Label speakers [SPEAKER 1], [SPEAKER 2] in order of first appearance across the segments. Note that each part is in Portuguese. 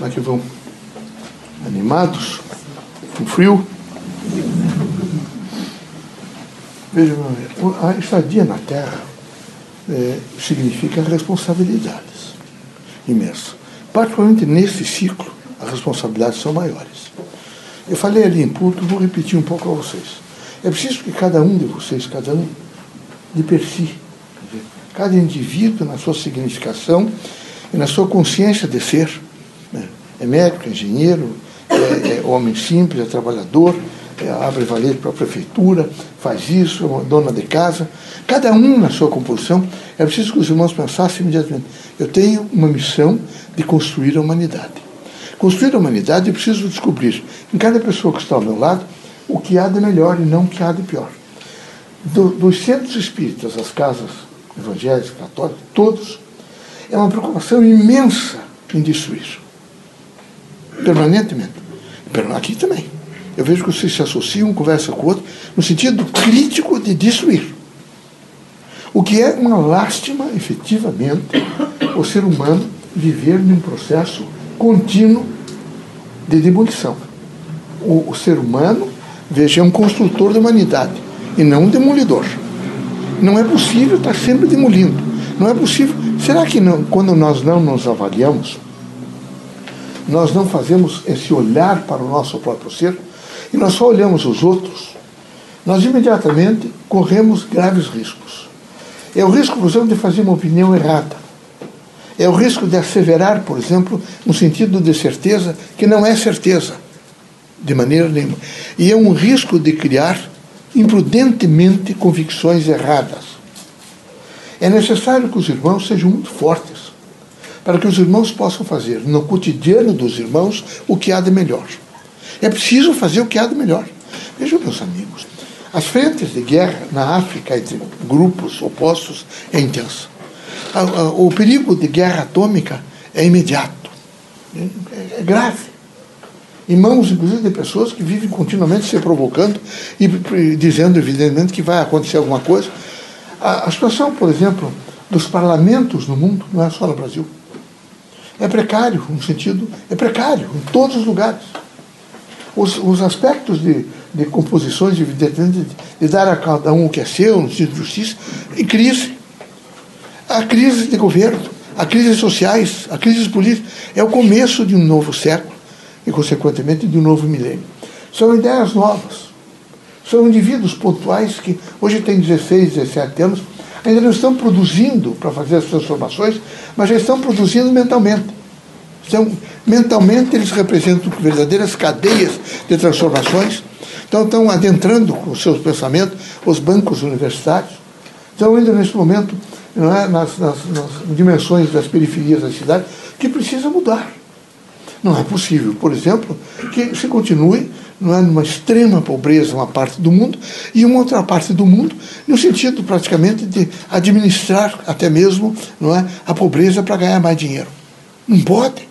[SPEAKER 1] Como é que vão? Animados? Com frio? Veja, a estadia na Terra é, significa responsabilidades imensas. Particularmente nesse ciclo, as responsabilidades são maiores. Eu falei ali em público, vou repetir um pouco a vocês. É preciso que cada um de vocês, cada um de per si, cada indivíduo na sua significação e na sua consciência de ser, né? é médico, é engenheiro, é, é homem simples, é trabalhador, é, abre valete para a prefeitura, faz isso, é dona de casa. Cada um na sua composição, é preciso que os irmãos pensassem imediatamente: eu tenho uma missão de construir a humanidade. Construir a humanidade, eu preciso descobrir em cada pessoa que está ao meu lado o que há de melhor e não o que há de pior. Do, dos centros espíritas, as casas evangélicas, católicas, todos, é uma preocupação imensa em destruir. Permanentemente. Aqui também. Eu vejo que vocês se associam, conversam com o outro, no sentido crítico de destruir. O que é uma lástima, efetivamente, o ser humano viver num processo contínuo de demolição. O, o ser humano, veja, é um construtor da humanidade e não um demolidor. Não é possível estar sempre demolindo. Não é possível. Será que não, quando nós não nos avaliamos, nós não fazemos esse olhar para o nosso próprio ser e nós só olhamos os outros, nós imediatamente corremos graves riscos. É o risco, por exemplo, de fazer uma opinião errada. É o risco de asseverar, por exemplo, no sentido de certeza que não é certeza, de maneira nenhuma. E é um risco de criar imprudentemente convicções erradas. É necessário que os irmãos sejam muito fortes, para que os irmãos possam fazer no cotidiano dos irmãos o que há de melhor. É preciso fazer o que há de melhor. Vejam, meus amigos, as frentes de guerra na África entre grupos opostos é intensa. O perigo de guerra atômica é imediato, é grave em mãos, inclusive, de pessoas que vivem continuamente se provocando e dizendo, evidentemente, que vai acontecer alguma coisa. A, a situação, por exemplo, dos parlamentos no mundo, não é só no Brasil, é precário, no sentido, é precário em todos os lugares. Os, os aspectos de, de composições, evidentemente, de, de dar a cada um o que é seu, no sentido de justiça, em crise. A crise de governo, a crise sociais, a crise política, é o começo de um novo século e, consequentemente, de um novo milênio. São ideias novas. São indivíduos pontuais que hoje têm 16, 17 anos, ainda não estão produzindo para fazer as transformações, mas já estão produzindo mentalmente. Então, mentalmente, eles representam verdadeiras cadeias de transformações. Então, estão adentrando com seus pensamentos os bancos universitários. Estão ainda nesse momento não é, nas, nas, nas dimensões das periferias da cidade, que precisa mudar. Não é possível, por exemplo, que se continue não é, numa extrema pobreza uma parte do mundo e uma outra parte do mundo no sentido praticamente de administrar até mesmo não é, a pobreza para ganhar mais dinheiro. Não pode.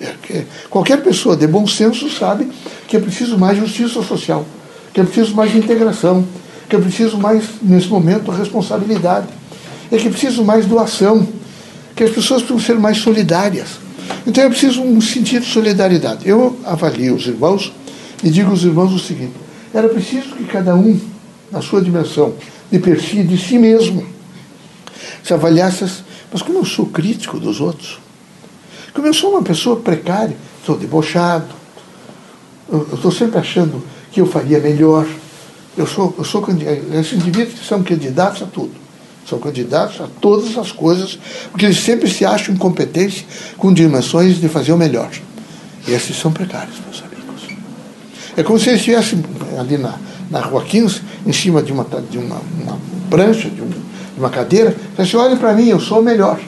[SPEAKER 1] É, qualquer pessoa de bom senso sabe que é preciso mais justiça social, que é preciso mais integração, que é preciso mais, nesse momento, responsabilidade, é que é preciso mais doação, que as pessoas precisam ser mais solidárias. Então é preciso um sentido de solidariedade. Eu avalio os irmãos e digo aos irmãos o seguinte: era preciso que cada um, na sua dimensão de perfil de si mesmo, se avaliasse, mas como eu sou crítico dos outros, como eu sou uma pessoa precária, sou debochado, eu estou sempre achando que eu faria melhor. Eu sou, eu sou esses indivíduos que são candidatos a tudo. São candidatos a todas as coisas, porque eles sempre se acham incompetentes com dimensões de fazer o melhor. E esses são precários, meus amigos. É como se eles estivessem ali na, na rua 15, em cima de uma, de uma, uma prancha, de, um, de uma cadeira, e assim, olhem para mim, eu sou o melhor.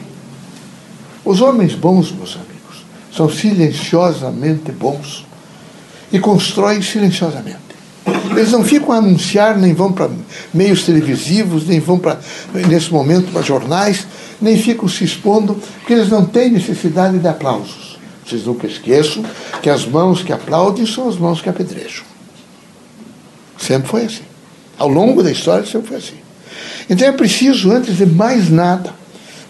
[SPEAKER 1] Os homens bons, meus amigos, são silenciosamente bons e constroem silenciosamente. Eles não ficam a anunciar, nem vão para meios televisivos, nem vão para, nesse momento, para jornais, nem ficam se expondo, porque eles não têm necessidade de aplausos. Vocês nunca esqueçam que as mãos que aplaudem são as mãos que apedrejam. Sempre foi assim. Ao longo da história, sempre foi assim. Então é preciso, antes de mais nada,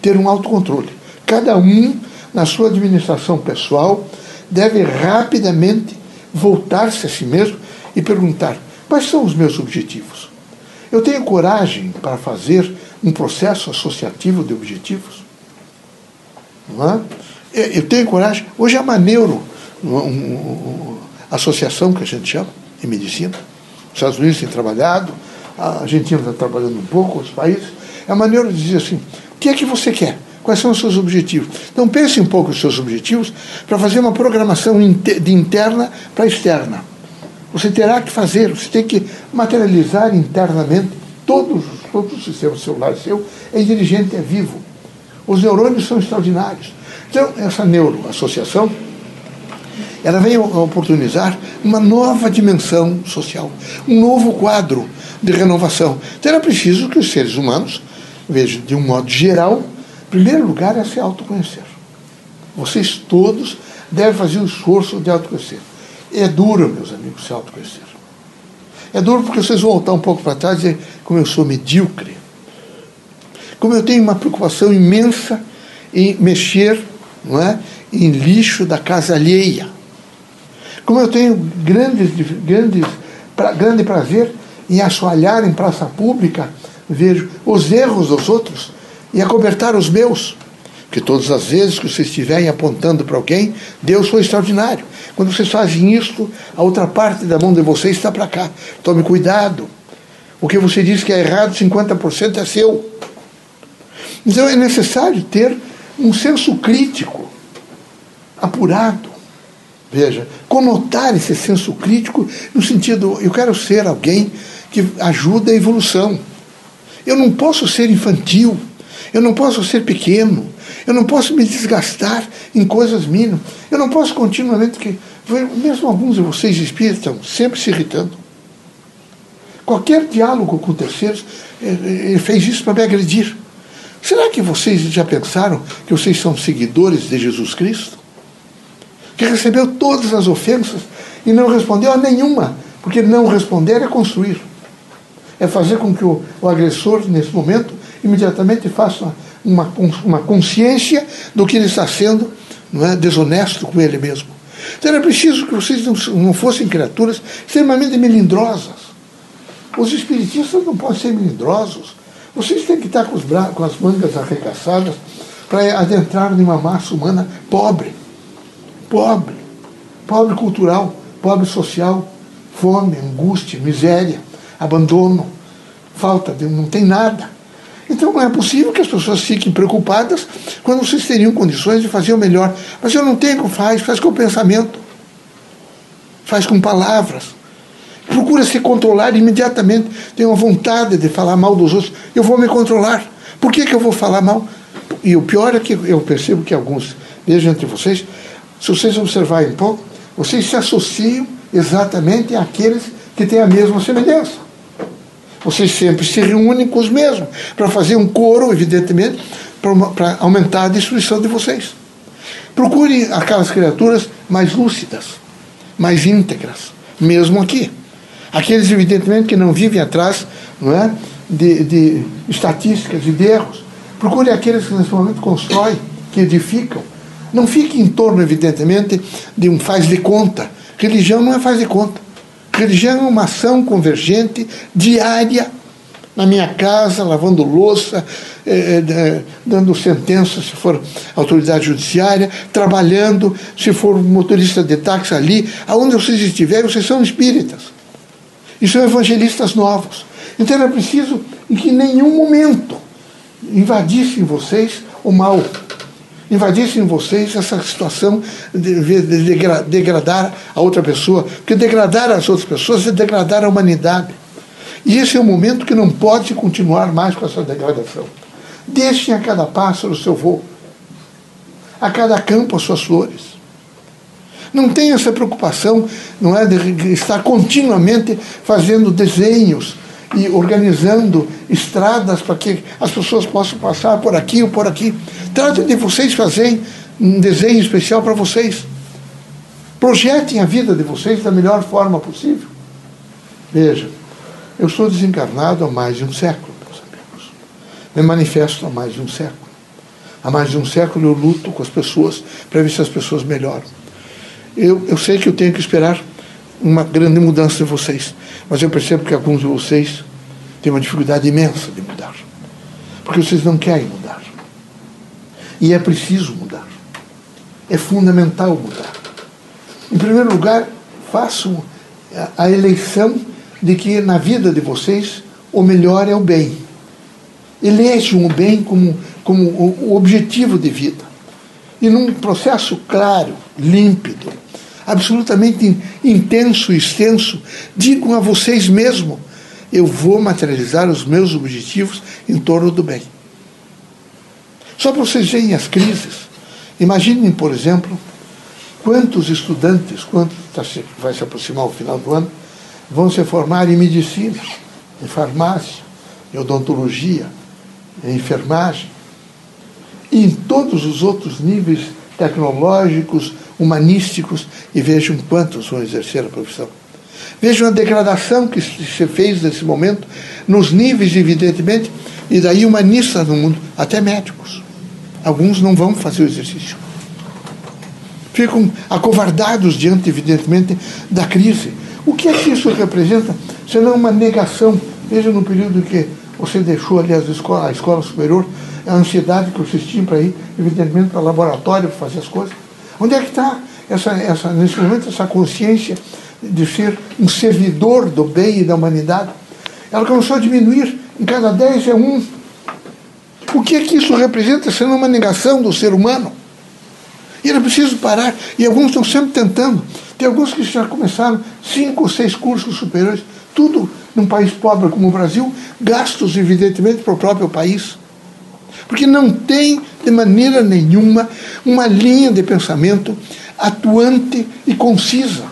[SPEAKER 1] ter um autocontrole cada um na sua administração pessoal, deve rapidamente voltar-se a si mesmo e perguntar: quais são os meus objetivos? Eu tenho coragem para fazer um processo associativo de objetivos? Não é? Eu tenho coragem. Hoje é uma neuro, associação que a gente chama, em medicina. Os Estados Unidos têm trabalhado, a Argentina está trabalhando um pouco, outros países. É uma neuro dizer assim: o que é que você quer? Quais são os seus objetivos? Então pense um pouco os seus objetivos para fazer uma programação de interna para externa. Você terá que fazer, você tem que materializar internamente todos, todos os sistemas celulares seu é inteligente, é vivo. Os neurônios são extraordinários. Então, essa neuroassociação, ela vem oportunizar uma nova dimensão social, um novo quadro de renovação. Então, era preciso que os seres humanos, veja, de um modo geral, em primeiro lugar é se autoconhecer. Vocês todos devem fazer o esforço de autoconhecer. É duro, meus amigos, se autoconhecer. É duro porque vocês vão voltar um pouco para trás e dizer como eu sou medíocre. Como eu tenho uma preocupação imensa em mexer não é, em lixo da casa alheia. Como eu tenho grandes, grandes, pra, grande prazer em assoalhar em praça pública, vejo os erros dos outros e acobertar os meus. Porque todas as vezes que vocês estiverem apontando para alguém, Deus foi extraordinário. Quando vocês fazem isto, a outra parte da mão de vocês está para cá. Tome cuidado. O que você diz que é errado, 50% é seu. Então é necessário ter um senso crítico apurado. Veja, conotar esse senso crítico no sentido, eu quero ser alguém que ajuda a evolução. Eu não posso ser infantil, eu não posso ser pequeno, eu não posso me desgastar em coisas mínimas. Eu não posso continuamente. Que, mesmo alguns de vocês espíritas estão sempre se irritando. Qualquer diálogo com terceiros, eh, eh, ele fez isso para me agredir. Será que vocês já pensaram que vocês são seguidores de Jesus Cristo? Que recebeu todas as ofensas e não respondeu a nenhuma, porque não responder é construir. É fazer com que o, o agressor, nesse momento, imediatamente faça uma, uma consciência do que ele está sendo não é, desonesto com ele mesmo. Então era preciso que vocês não, não fossem criaturas extremamente melindrosas. Os espiritistas não podem ser melindrosos. Vocês têm que estar com, bra... com as mangas arregaçadas para adentrar numa massa humana pobre. Pobre. Pobre cultural, pobre social, fome, angústia, miséria, abandono, falta de. não tem nada. Então não é possível que as pessoas fiquem preocupadas quando vocês teriam condições de fazer o melhor. Mas eu não tenho faz, faz com pensamento, faz com palavras. Procura se controlar imediatamente. Tem uma vontade de falar mal dos outros. Eu vou me controlar. Por que, que eu vou falar mal? E o pior é que eu percebo que alguns, vejo entre vocês, se vocês observarem um pouco, vocês se associam exatamente àqueles que têm a mesma semelhança. Vocês sempre se reúnem com os mesmos, para fazer um coro, evidentemente, para aumentar a destruição de vocês. Procurem aquelas criaturas mais lúcidas, mais íntegras, mesmo aqui. Aqueles, evidentemente, que não vivem atrás não é, de, de estatísticas e de erros. Procurem aqueles que nesse momento constroem, que edificam. Não fique em torno, evidentemente, de um faz de conta. Religião não é faz de conta. É uma ação convergente, diária, na minha casa, lavando louça, eh, eh, dando sentença, se for autoridade judiciária, trabalhando, se for motorista de táxi ali, aonde vocês estiverem, vocês são espíritas. E são evangelistas novos. Então era preciso em que nenhum momento invadissem vocês o mal invadissem vocês essa situação de degradar a outra pessoa. Porque degradar as outras pessoas é degradar a humanidade. E esse é o momento que não pode continuar mais com essa degradação. Deixem a cada pássaro o seu voo, a cada campo as suas flores. Não tenha essa preocupação, não é, de estar continuamente fazendo desenhos e organizando estradas para que as pessoas possam passar por aqui ou por aqui. Trate de vocês fazerem um desenho especial para vocês. Projetem a vida de vocês da melhor forma possível. Veja, eu sou desencarnado há mais de um século, meus amigos. Me manifesto há mais de um século. Há mais de um século eu luto com as pessoas para ver se as pessoas melhoram. eu, eu sei que eu tenho que esperar uma grande mudança de vocês, mas eu percebo que alguns de vocês têm uma dificuldade imensa de mudar, porque vocês não querem mudar. E é preciso mudar. É fundamental mudar. Em primeiro lugar, façam a eleição de que na vida de vocês o melhor é o bem. Elejam o bem como, como o objetivo de vida. E num processo claro, límpido, absolutamente intenso extenso, digam a vocês mesmos: eu vou materializar os meus objetivos em torno do bem. Só para vocês verem as crises. Imaginem, por exemplo, quantos estudantes, quantos tá vai se aproximar o final do ano, vão se formar em medicina, em farmácia, em odontologia, em enfermagem, e em todos os outros níveis tecnológicos, humanísticos, e vejam quantos vão exercer a profissão. Vejam a degradação que se fez nesse momento, nos níveis, evidentemente, e daí humanistas no mundo, até médicos. Alguns não vão fazer o exercício. Ficam acovardados diante, evidentemente, da crise. O que é que isso representa, senão uma negação? Veja no período que você deixou ali as escolas, a escola superior, a ansiedade que vocês tinham para ir, evidentemente, para o laboratório, para fazer as coisas. Onde é que está, essa, essa, nesse momento, essa consciência de ser um servidor do bem e da humanidade? Ela começou a diminuir, em cada dez é um. O que é que isso representa, sendo uma negação do ser humano? E era preciso parar, e alguns estão sempre tentando. Tem alguns que já começaram cinco ou seis cursos superiores, tudo num país pobre como o Brasil, gastos, evidentemente, para o próprio país. Porque não tem, de maneira nenhuma, uma linha de pensamento atuante e concisa.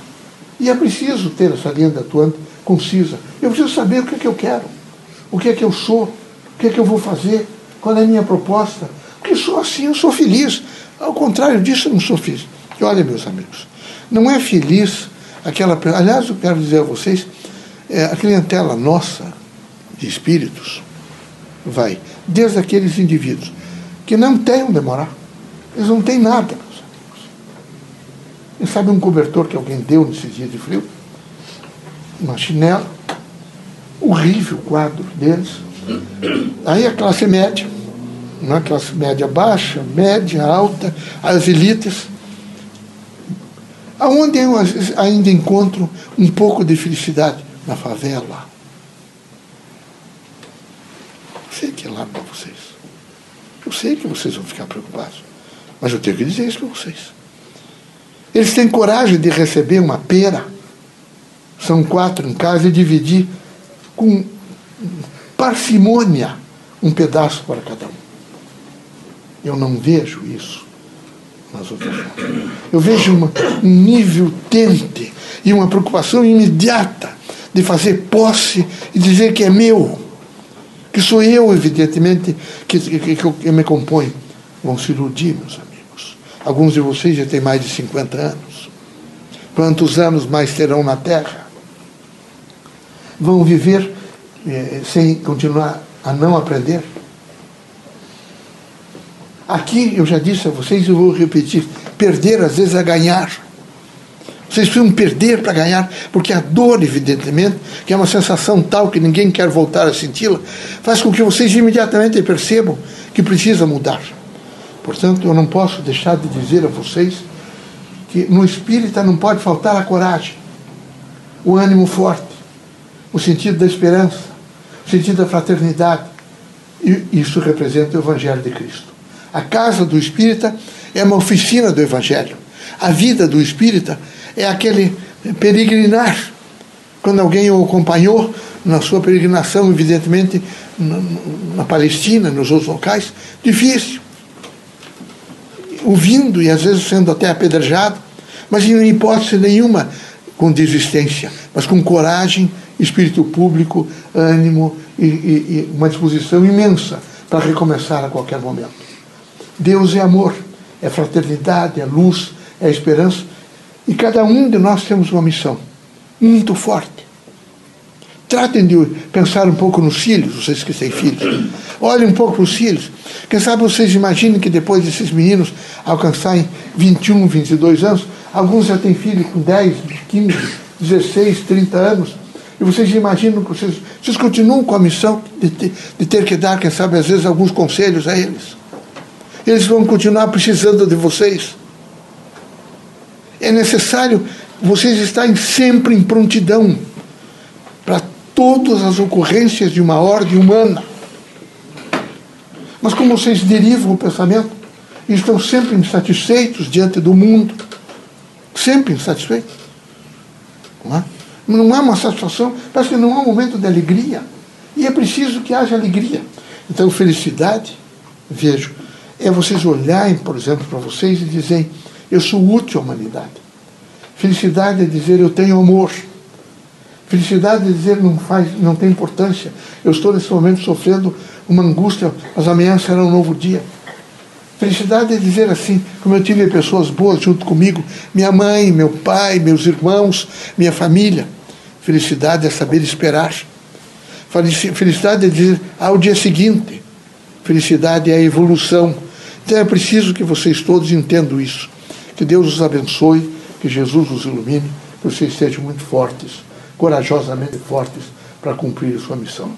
[SPEAKER 1] E é preciso ter essa linha de atuante concisa. Eu preciso saber o que é que eu quero, o que é que eu sou, o que é que eu vou fazer, qual é a minha proposta. Porque só assim eu sou feliz. Ao contrário disso, eu não sou feliz. E olha, meus amigos, não é feliz aquela. Aliás, eu quero dizer a vocês, é, a clientela nossa de espíritos vai desde aqueles indivíduos que não têm onde morar. Eles não têm nada, meus amigos. E sabe um cobertor que alguém deu nesses dias de frio? Uma chinela. Horrível o quadro deles. Aí a classe média na classe média baixa, média, alta, as elites, aonde eu ainda encontro um pouco de felicidade? Na favela. Eu sei que é lá para vocês. Eu sei que vocês vão ficar preocupados. Mas eu tenho que dizer isso para vocês. Eles têm coragem de receber uma pera. São quatro em casa e dividir com parcimônia um pedaço para cada um. Eu não vejo isso nas outras formas. Eu vejo uma, um nível tente e uma preocupação imediata de fazer posse e dizer que é meu, que sou eu, evidentemente, que, que, que, que me compõe. Vão se iludir, meus amigos. Alguns de vocês já têm mais de 50 anos. Quantos anos mais terão na Terra? Vão viver eh, sem continuar a não aprender? Aqui eu já disse a vocês e vou repetir: perder às vezes é ganhar. Vocês precisam perder para ganhar, porque a dor, evidentemente, que é uma sensação tal que ninguém quer voltar a senti-la, faz com que vocês imediatamente percebam que precisa mudar. Portanto, eu não posso deixar de dizer a vocês que no espírita não pode faltar a coragem, o ânimo forte, o sentido da esperança, o sentido da fraternidade. E isso representa o Evangelho de Cristo. A casa do espírita é uma oficina do Evangelho. A vida do espírita é aquele peregrinar. Quando alguém o acompanhou na sua peregrinação, evidentemente, na Palestina, nos outros locais, difícil. Ouvindo e às vezes sendo até apedrejado, mas em hipótese nenhuma com desistência, mas com coragem, espírito público, ânimo e, e, e uma disposição imensa para recomeçar a qualquer momento. Deus é amor, é fraternidade, é luz, é esperança. E cada um de nós temos uma missão muito forte. Tratem de pensar um pouco nos filhos, vocês que têm filhos. Olhem um pouco para os filhos. Quem sabe vocês imaginem que depois desses meninos alcançarem 21, 22 anos, Alguns já têm filhos com 10, 15, 16, 30 anos. E vocês imaginam que vocês, vocês continuam com a missão de ter, de ter que dar, quem sabe, às vezes, alguns conselhos a eles. Eles vão continuar precisando de vocês. É necessário vocês estarem sempre em prontidão para todas as ocorrências de uma ordem humana. Mas como vocês derivam o pensamento e estão sempre insatisfeitos diante do mundo, sempre insatisfeitos, não é? não há uma satisfação, parece que não há um momento de alegria. E é preciso que haja alegria. Então, felicidade, vejo, é vocês olharem, por exemplo, para vocês e dizerem: eu sou útil à humanidade. Felicidade é dizer: eu tenho amor. Felicidade é dizer: não, faz, não tem importância. Eu estou nesse momento sofrendo uma angústia, mas amanhã será um novo dia. Felicidade é dizer assim, como eu tive pessoas boas junto comigo, minha mãe, meu pai, meus irmãos, minha família. Felicidade é saber esperar. Felicidade é dizer ao dia seguinte. Felicidade é a evolução. Então é preciso que vocês todos entendam isso. Que Deus os abençoe, que Jesus os ilumine, que vocês sejam muito fortes, corajosamente fortes para cumprir a sua missão.